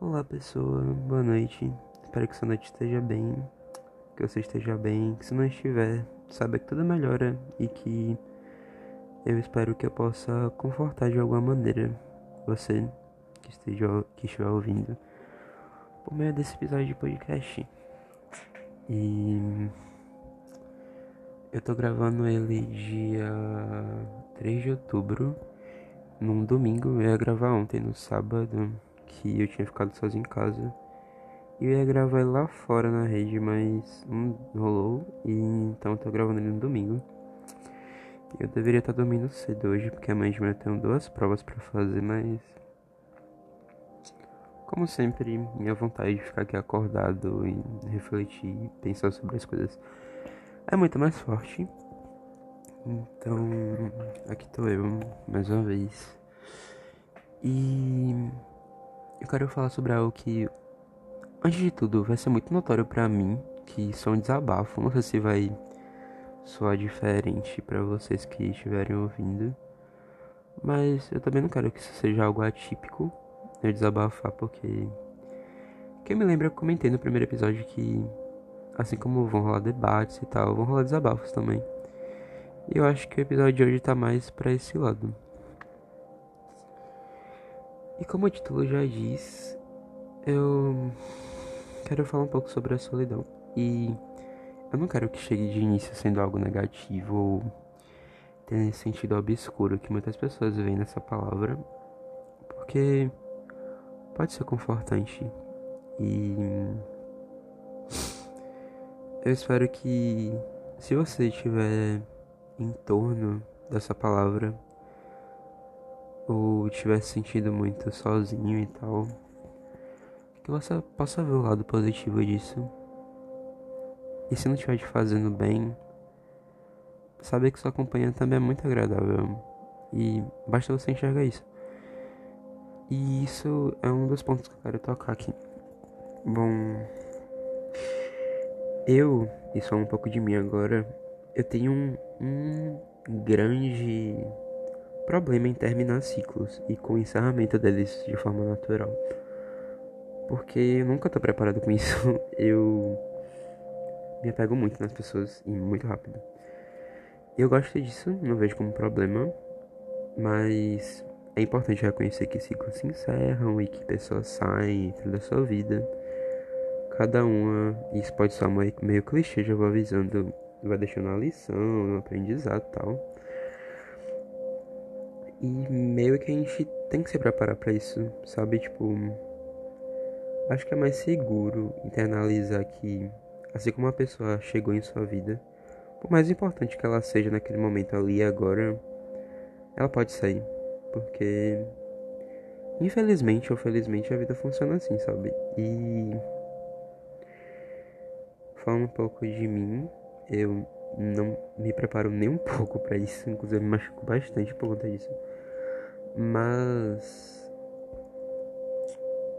Olá pessoa, boa noite. Espero que sua noite esteja bem, que você esteja bem, que se não estiver, saiba que tudo melhora e que eu espero que eu possa confortar de alguma maneira você que esteja que estiver ouvindo por meio desse episódio de podcast. E eu tô gravando ele dia 3 de outubro, num domingo, eu ia gravar ontem no sábado que eu tinha ficado sozinho em casa. E eu ia gravar ele lá fora na rede, mas não rolou. E então eu tô gravando ele no domingo. Eu deveria estar dormindo cedo hoje, porque amanhã de manhã eu tenho duas provas para fazer, mas. Como sempre, minha vontade de ficar aqui acordado e refletir e pensar sobre as coisas é muito mais forte. Então, aqui tô eu, mais uma vez. E eu quero falar sobre algo que, antes de tudo, vai ser muito notório para mim, que são um desabafo. Não sei se vai soar diferente para vocês que estiverem ouvindo, mas eu também não quero que isso seja algo atípico, eu desabafar, porque. Quem me lembra, eu comentei no primeiro episódio que, assim como vão rolar debates e tal, vão rolar desabafos também. E eu acho que o episódio de hoje tá mais para esse lado. E como o título já diz, eu quero falar um pouco sobre a solidão. E eu não quero que chegue de início sendo algo negativo ou tenha esse sentido obscuro que muitas pessoas veem nessa palavra, porque pode ser confortante. E eu espero que se você estiver em torno dessa palavra, ou estiver se sentindo muito sozinho e tal, que você possa ver o lado positivo disso. E se não estiver te fazendo bem, saber que sua companhia também é muito agradável. E basta você enxergar isso. E isso é um dos pontos que eu quero tocar aqui. Bom, eu, e só um pouco de mim agora, eu tenho um, um grande problema em terminar ciclos e com o encerramento deles de forma natural. Porque eu nunca tô preparado com isso. Eu me apego muito nas pessoas e muito rápido. Eu gosto disso, não vejo como problema, mas é importante reconhecer que ciclos se encerram e que pessoas saem da sua vida. Cada uma, isso pode ser meio, clichê, já vou avisando, vai deixando uma lição, um aprendizado tal. E meio que a gente tem que se preparar para isso, sabe? Tipo, acho que é mais seguro internalizar que, assim como uma pessoa chegou em sua vida, por mais importante que ela seja naquele momento ali e agora, ela pode sair. Porque, infelizmente ou felizmente, a vida funciona assim, sabe? E. Falando um pouco de mim, eu não me preparo nem um pouco para isso, inclusive me machuco bastante por conta disso. Mas.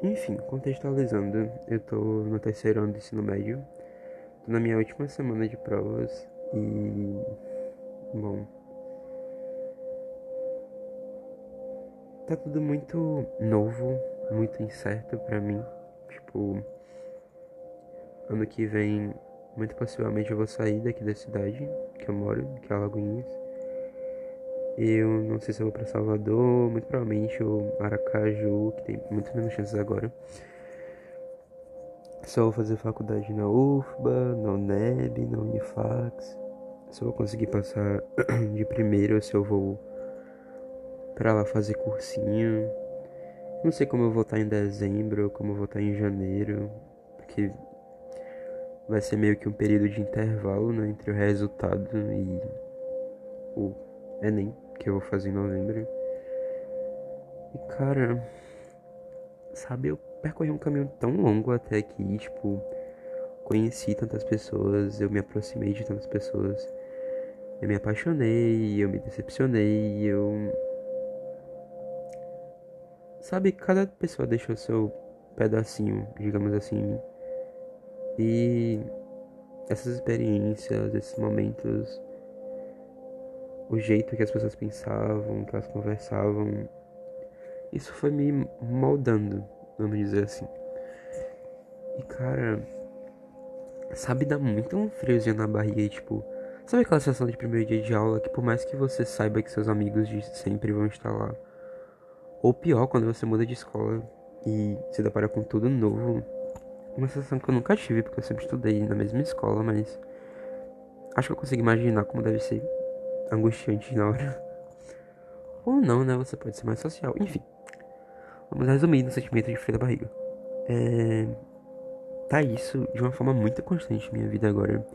Enfim, contextualizando, eu tô no terceiro ano do ensino médio, tô na minha última semana de provas e. Bom. Tá tudo muito novo, muito incerto para mim. Tipo, ano que vem, muito possivelmente eu vou sair daqui da cidade que eu moro, que é Alagoinhas eu não sei se eu vou para Salvador, muito provavelmente o Aracaju, que tem muito menos chances agora. Só vou fazer faculdade na UFBA, na UNEB, na Unifax. Se eu vou conseguir passar de primeiro ou se eu vou para lá fazer cursinho. Não sei como eu vou estar em dezembro ou como eu vou estar em janeiro, porque vai ser meio que um período de intervalo né, entre o resultado e o Enem que eu vou fazer em novembro. E cara, sabe, eu percorri um caminho tão longo até aqui, tipo, conheci tantas pessoas, eu me aproximei de tantas pessoas. Eu me apaixonei, eu me decepcionei, eu Sabe, cada pessoa deixou seu pedacinho, digamos assim. E essas experiências, esses momentos o jeito que as pessoas pensavam, que elas conversavam, isso foi me moldando vamos dizer assim. E cara, sabe, dá muito um friozinho na barriga tipo. Sabe aquela sensação de primeiro dia de aula que por mais que você saiba que seus amigos de sempre vão estar lá. Ou pior, quando você muda de escola e se depara com tudo novo. Uma sensação que eu nunca tive, porque eu sempre estudei na mesma escola, mas. Acho que eu consigo imaginar como deve ser angustiante na hora. Ou não, né? Você pode ser mais social. Enfim. Vamos resumir no sentimento de frio da barriga. É tá isso de uma forma muito constante na minha vida agora.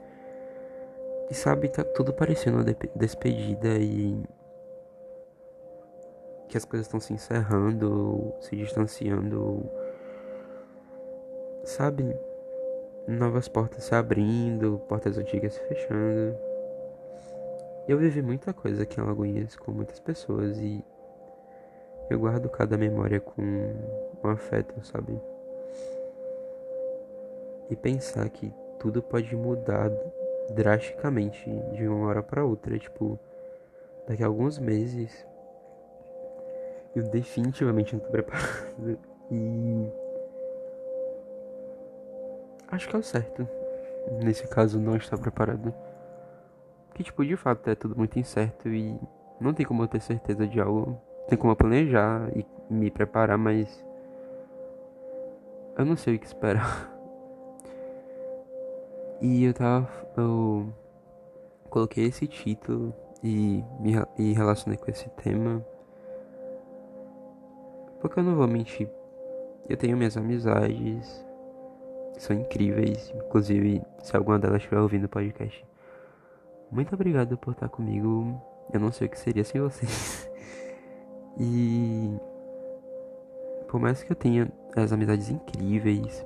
E sabe, tá tudo parecendo uma despedida e. que as coisas estão se encerrando, se distanciando. Sabe? Novas portas se abrindo, portas antigas se fechando. Eu vivi muita coisa aqui em Alagoinhas com muitas pessoas e eu guardo cada memória com um afeto, sabe? e pensar que tudo pode mudar drasticamente de uma hora para outra, tipo, daqui a alguns meses eu definitivamente não tô preparado e acho que é o certo nesse caso não estar preparado. Que tipo, de fato é tudo muito incerto e não tem como eu ter certeza de algo. Tem como eu planejar e me preparar, mas eu não sei o que esperar. E eu tava. Eu coloquei esse título e me e relacionei com esse tema. Porque eu não vou mentir. Eu tenho minhas amizades. São incríveis. Inclusive, se alguma delas estiver ouvindo o podcast. Muito obrigado por estar comigo. Eu não sei o que seria sem vocês. e. Por mais que eu tenha as amizades incríveis.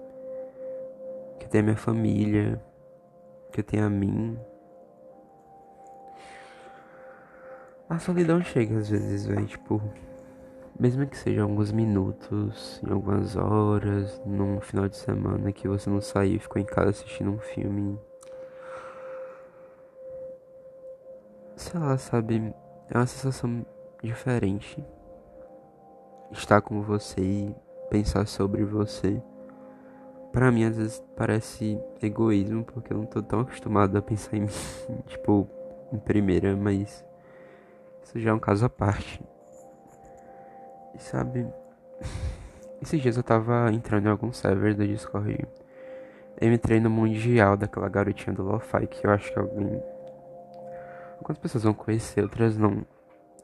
Que eu tenha minha família que tem a mim. A solidão chega às vezes, velho, tipo, mesmo que seja alguns minutos, em algumas horas, num final de semana que você não saiu e ficou em casa assistindo um filme. Sei lá, sabe? É uma sensação diferente. Estar com você e pensar sobre você. Pra mim, às vezes parece egoísmo, porque eu não tô tão acostumado a pensar em mim, tipo, em primeira, mas isso já é um caso à parte. E sabe, esses dias eu tava entrando em algum server do Discord. Eu entrei no mundial daquela garotinha do Lo-Fi, que eu acho que alguém. Algumas pessoas vão conhecer, outras não.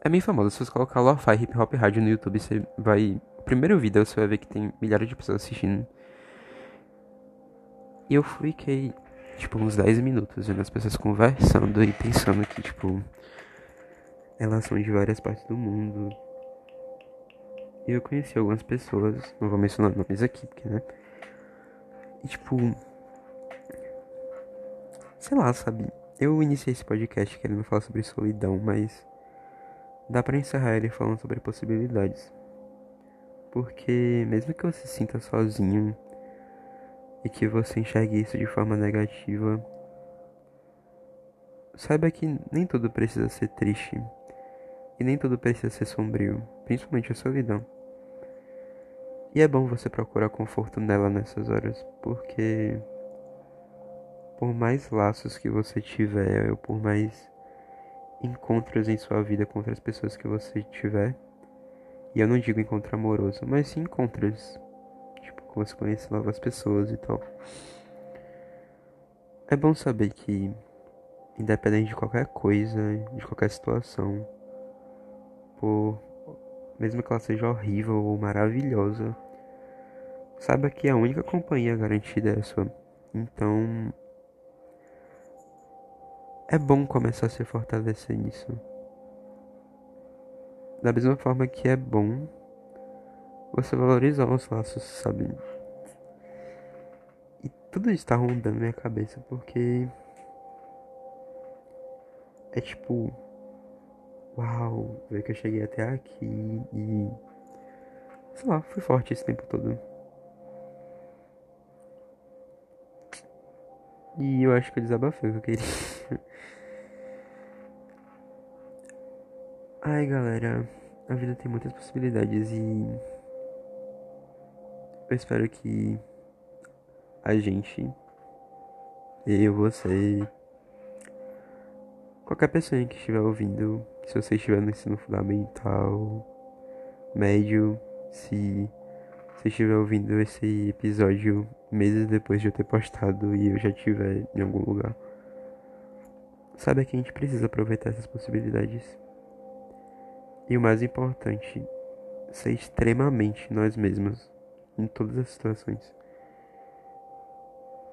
É bem famosa, se você colocar Lo-Fi Hip Hop Rádio no YouTube, você vai. Primeiro vídeo você vai ver que tem milhares de pessoas assistindo. E eu fiquei, tipo, uns 10 minutos vendo as pessoas conversando e pensando que, tipo, elas são de várias partes do mundo. E eu conheci algumas pessoas, não vou mencionar nomes aqui, porque, né? E, tipo, sei lá, sabe? Eu iniciei esse podcast querendo falar sobre solidão, mas dá para encerrar ele falando sobre possibilidades. Porque mesmo que você se sinta sozinho, e que você enxergue isso de forma negativa, saiba que nem tudo precisa ser triste e nem tudo precisa ser sombrio, principalmente a solidão. E é bom você procurar conforto nela nessas horas, porque por mais laços que você tiver, ou por mais encontros em sua vida com outras pessoas que você tiver, e eu não digo encontro amoroso, mas sim encontros como você conhece novas pessoas e tal. É bom saber que, independente de qualquer coisa, de qualquer situação, por mesmo que ela seja horrível ou maravilhosa, saiba que a única companhia garantida é a sua. Então, é bom começar a se fortalecer nisso. Da mesma forma que é bom você valorizar os laços, sabe? E tudo isso tá rondando minha cabeça porque é tipo, uau, ver que eu cheguei até aqui e sei lá, fui forte esse tempo todo. E eu acho que eu desabafei o que eu queria. Ai, galera, a vida tem muitas possibilidades e eu espero que a gente, eu, você, qualquer pessoa que estiver ouvindo, se você estiver no ensino fundamental, médio, se você estiver ouvindo esse episódio meses depois de eu ter postado e eu já estiver em algum lugar, saiba que a gente precisa aproveitar essas possibilidades. E o mais importante, ser extremamente nós mesmos em todas as situações.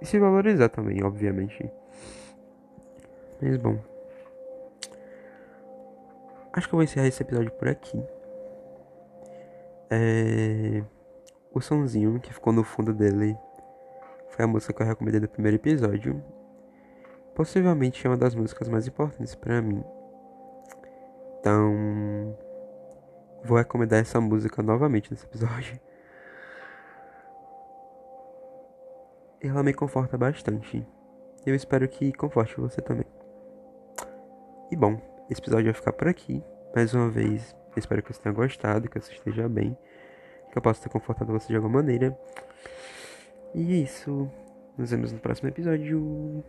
E se valorizar também, obviamente. Mas bom. Acho que eu vou encerrar esse episódio por aqui. É... O sonzinho que ficou no fundo dele foi a música que eu recomendei no primeiro episódio. Possivelmente é uma das músicas mais importantes para mim. Então, vou recomendar essa música novamente nesse episódio. Ela me conforta bastante. Eu espero que conforte você também. E bom, esse episódio vai ficar por aqui. Mais uma vez, espero que você tenha gostado, que você esteja bem, que eu possa ter confortado você de alguma maneira. E é isso. Nos vemos no próximo episódio.